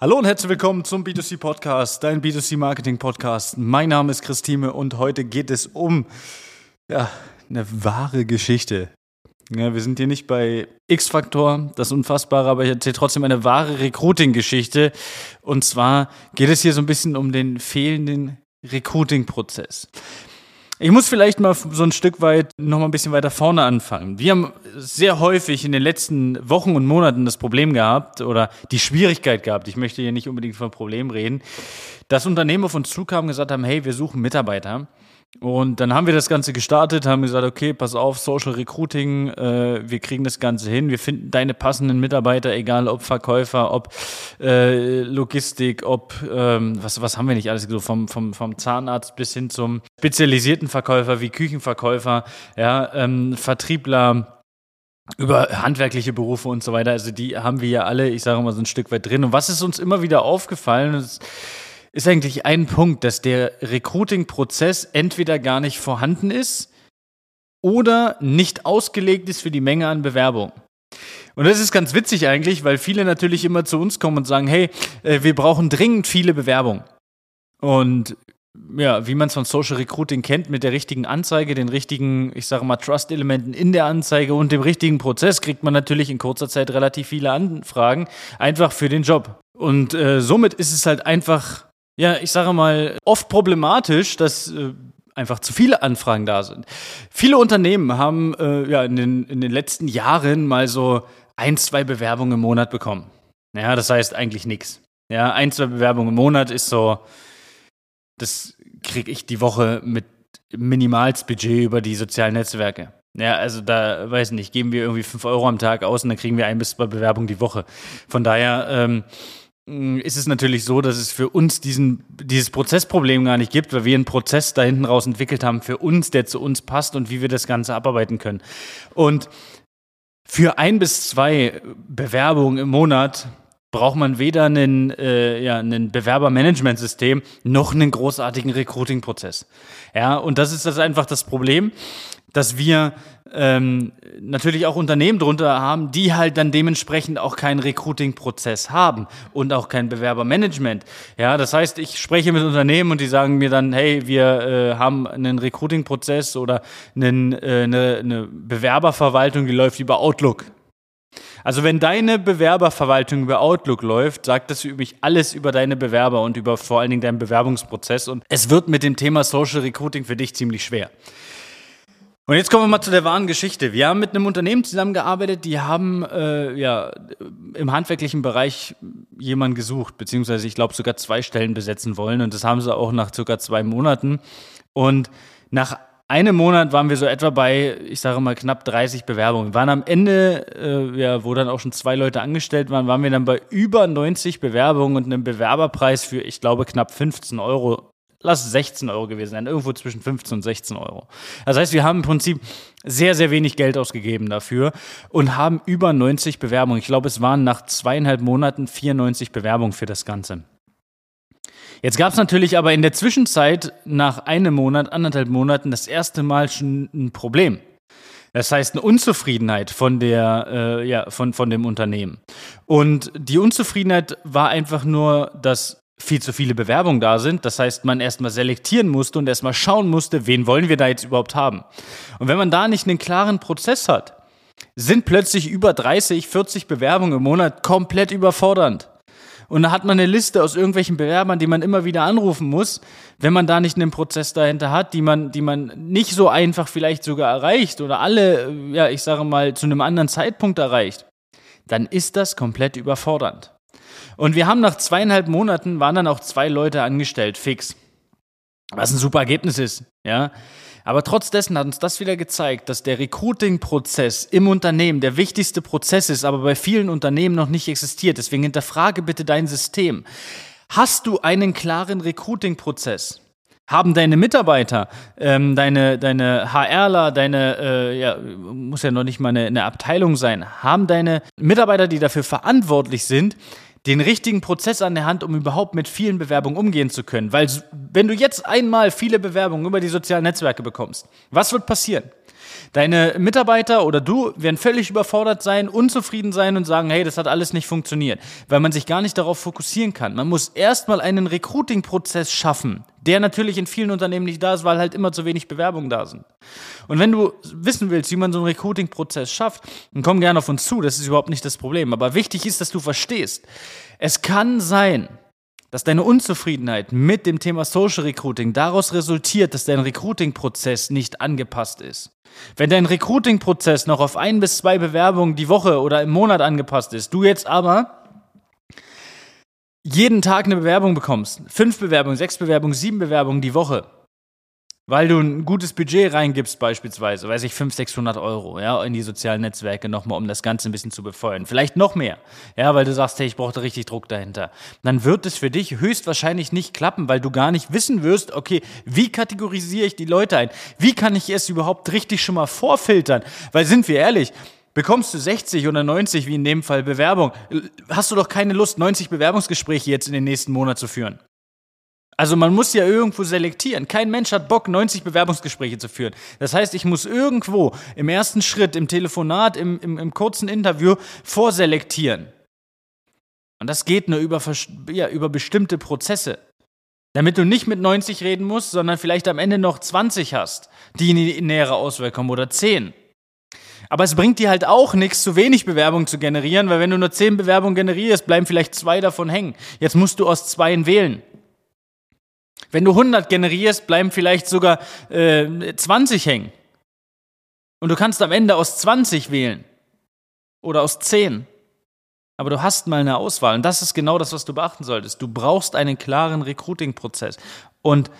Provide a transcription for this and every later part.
Hallo und herzlich willkommen zum B2C Podcast, dein B2C Marketing Podcast. Mein Name ist Christine und heute geht es um ja, eine wahre Geschichte. Ja, wir sind hier nicht bei X-Faktor, das Unfassbare, aber ich erzähle trotzdem eine wahre Recruiting-Geschichte. Und zwar geht es hier so ein bisschen um den fehlenden Recruiting-Prozess. Ich muss vielleicht mal so ein Stück weit noch mal ein bisschen weiter vorne anfangen. Wir haben sehr häufig in den letzten Wochen und Monaten das Problem gehabt oder die Schwierigkeit gehabt, ich möchte hier nicht unbedingt von Problem reden, dass Unternehmen auf uns zukamen und gesagt haben, hey, wir suchen Mitarbeiter. Und dann haben wir das Ganze gestartet, haben gesagt, okay, pass auf, Social Recruiting, äh, wir kriegen das Ganze hin, wir finden deine passenden Mitarbeiter, egal ob Verkäufer, ob äh, Logistik, ob, ähm, was, was haben wir nicht alles, so vom, vom, vom Zahnarzt bis hin zum spezialisierten Verkäufer wie Küchenverkäufer, ja, ähm, Vertriebler, über handwerkliche Berufe und so weiter. Also die haben wir ja alle, ich sage mal, so ein Stück weit drin. Und was ist uns immer wieder aufgefallen? Ist, ist eigentlich ein Punkt, dass der Recruiting-Prozess entweder gar nicht vorhanden ist oder nicht ausgelegt ist für die Menge an Bewerbungen. Und das ist ganz witzig eigentlich, weil viele natürlich immer zu uns kommen und sagen, hey, äh, wir brauchen dringend viele Bewerbungen. Und ja, wie man es von Social Recruiting kennt, mit der richtigen Anzeige, den richtigen, ich sage mal, Trust-Elementen in der Anzeige und dem richtigen Prozess kriegt man natürlich in kurzer Zeit relativ viele Anfragen, einfach für den Job. Und äh, somit ist es halt einfach ja, ich sage mal, oft problematisch, dass äh, einfach zu viele Anfragen da sind. Viele Unternehmen haben äh, ja in den, in den letzten Jahren mal so ein, zwei Bewerbungen im Monat bekommen. Ja, das heißt eigentlich nichts. Ja, ein, zwei Bewerbungen im Monat ist so, das kriege ich die Woche mit Minimalsbudget über die sozialen Netzwerke. Ja, also da, weiß nicht, geben wir irgendwie fünf Euro am Tag aus und dann kriegen wir ein bis zwei Bewerbungen die Woche. Von daher, ähm, ist es natürlich so, dass es für uns diesen, dieses Prozessproblem gar nicht gibt, weil wir einen Prozess da hinten raus entwickelt haben für uns, der zu uns passt und wie wir das Ganze abarbeiten können. Und für ein bis zwei Bewerbungen im Monat braucht man weder einen, äh, ja, Bewerbermanagementsystem noch einen großartigen Recruiting-Prozess. Ja, und das ist das einfach das Problem, dass wir ähm, natürlich auch Unternehmen drunter haben, die halt dann dementsprechend auch keinen Recruiting-Prozess haben und auch kein Bewerbermanagement. Ja, das heißt, ich spreche mit Unternehmen und die sagen mir dann, hey, wir äh, haben einen Recruiting-Prozess oder einen, äh, eine, eine Bewerberverwaltung, die läuft über Outlook. Also wenn deine Bewerberverwaltung über Outlook läuft, sagt das übrigens alles über deine Bewerber und über vor allen Dingen deinen Bewerbungsprozess und es wird mit dem Thema Social Recruiting für dich ziemlich schwer. Und jetzt kommen wir mal zu der wahren Geschichte. Wir haben mit einem Unternehmen zusammengearbeitet, die haben äh, ja im handwerklichen Bereich jemanden gesucht, beziehungsweise ich glaube sogar zwei Stellen besetzen wollen. Und das haben sie auch nach circa zwei Monaten. Und nach einem Monat waren wir so etwa bei, ich sage mal, knapp 30 Bewerbungen. Wir waren am Ende, äh, ja, wo dann auch schon zwei Leute angestellt waren, waren wir dann bei über 90 Bewerbungen und einem Bewerberpreis für, ich glaube, knapp 15 Euro lass es 16 Euro gewesen sein, irgendwo zwischen 15 und 16 Euro. Das heißt, wir haben im Prinzip sehr, sehr wenig Geld ausgegeben dafür und haben über 90 Bewerbungen. Ich glaube, es waren nach zweieinhalb Monaten 94 Bewerbungen für das Ganze. Jetzt gab es natürlich aber in der Zwischenzeit nach einem Monat, anderthalb Monaten das erste Mal schon ein Problem. Das heißt eine Unzufriedenheit von der, äh, ja, von, von dem Unternehmen. Und die Unzufriedenheit war einfach nur, dass viel zu viele Bewerbungen da sind. Das heißt, man erstmal selektieren musste und erstmal schauen musste, wen wollen wir da jetzt überhaupt haben. Und wenn man da nicht einen klaren Prozess hat, sind plötzlich über 30, 40 Bewerbungen im Monat komplett überfordernd. Und da hat man eine Liste aus irgendwelchen Bewerbern, die man immer wieder anrufen muss, wenn man da nicht einen Prozess dahinter hat, die man, die man nicht so einfach vielleicht sogar erreicht oder alle, ja, ich sage mal, zu einem anderen Zeitpunkt erreicht, dann ist das komplett überfordernd. Und wir haben nach zweieinhalb Monaten waren dann auch zwei Leute angestellt, fix. Was ein super Ergebnis ist, ja. Aber trotz dessen hat uns das wieder gezeigt, dass der Recruiting-Prozess im Unternehmen der wichtigste Prozess ist, aber bei vielen Unternehmen noch nicht existiert. Deswegen hinterfrage bitte dein System. Hast du einen klaren Recruiting-Prozess? Haben deine Mitarbeiter, ähm, deine, deine HRler, deine, äh, ja, muss ja noch nicht mal eine, eine Abteilung sein, haben deine Mitarbeiter, die dafür verantwortlich sind, den richtigen Prozess an der Hand, um überhaupt mit vielen Bewerbungen umgehen zu können. Weil wenn du jetzt einmal viele Bewerbungen über die sozialen Netzwerke bekommst, was wird passieren? Deine Mitarbeiter oder du werden völlig überfordert sein, unzufrieden sein und sagen, hey, das hat alles nicht funktioniert, weil man sich gar nicht darauf fokussieren kann. Man muss erstmal einen Recruiting-Prozess schaffen, der natürlich in vielen Unternehmen nicht da ist, weil halt immer zu wenig Bewerbungen da sind. Und wenn du wissen willst, wie man so einen Recruiting-Prozess schafft, dann komm gerne auf uns zu, das ist überhaupt nicht das Problem. Aber wichtig ist, dass du verstehst, es kann sein, dass deine Unzufriedenheit mit dem Thema Social Recruiting daraus resultiert, dass dein Recruiting-Prozess nicht angepasst ist. Wenn dein Recruiting-Prozess noch auf ein bis zwei Bewerbungen die Woche oder im Monat angepasst ist, du jetzt aber jeden Tag eine Bewerbung bekommst, fünf Bewerbungen, sechs Bewerbungen, sieben Bewerbungen die Woche, weil du ein gutes Budget reingibst beispielsweise, weiß ich, 500, 600 Euro, ja, in die sozialen Netzwerke nochmal, um das Ganze ein bisschen zu befeuern. Vielleicht noch mehr, ja, weil du sagst, hey, ich brauche da richtig Druck dahinter. Dann wird es für dich höchstwahrscheinlich nicht klappen, weil du gar nicht wissen wirst, okay, wie kategorisiere ich die Leute ein? Wie kann ich es überhaupt richtig schon mal vorfiltern? Weil sind wir ehrlich, Bekommst du 60 oder 90, wie in dem Fall, Bewerbung, hast du doch keine Lust, 90 Bewerbungsgespräche jetzt in den nächsten Monat zu führen. Also man muss ja irgendwo selektieren. Kein Mensch hat Bock, 90 Bewerbungsgespräche zu führen. Das heißt, ich muss irgendwo im ersten Schritt, im Telefonat, im, im, im kurzen Interview vorselektieren. Und das geht nur über, ja, über bestimmte Prozesse. Damit du nicht mit 90 reden musst, sondern vielleicht am Ende noch 20 hast, die in die nähere Auswahl kommen oder 10. Aber es bringt dir halt auch nichts, zu wenig Bewerbungen zu generieren, weil wenn du nur 10 Bewerbungen generierst, bleiben vielleicht zwei davon hängen. Jetzt musst du aus zweien wählen. Wenn du 100 generierst, bleiben vielleicht sogar äh, 20 hängen. Und du kannst am Ende aus 20 wählen. Oder aus 10. Aber du hast mal eine Auswahl. Und das ist genau das, was du beachten solltest. Du brauchst einen klaren Recruiting-Prozess. Und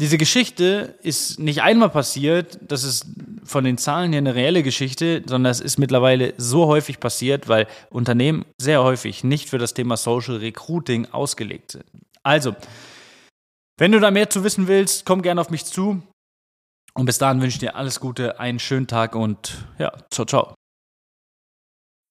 diese Geschichte ist nicht einmal passiert, das ist von den Zahlen her eine reelle Geschichte, sondern es ist mittlerweile so häufig passiert, weil Unternehmen sehr häufig nicht für das Thema Social Recruiting ausgelegt sind. Also, wenn du da mehr zu wissen willst, komm gerne auf mich zu. Und bis dahin wünsche ich dir alles Gute, einen schönen Tag und ja, ciao, ciao.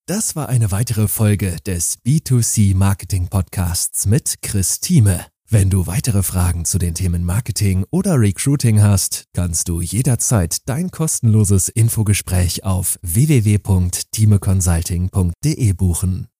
Das war eine weitere Folge des B2C Marketing Podcasts mit Chris Thieme. Wenn du weitere Fragen zu den Themen Marketing oder Recruiting hast, kannst du jederzeit dein kostenloses Infogespräch auf www.timeconsulting.de buchen.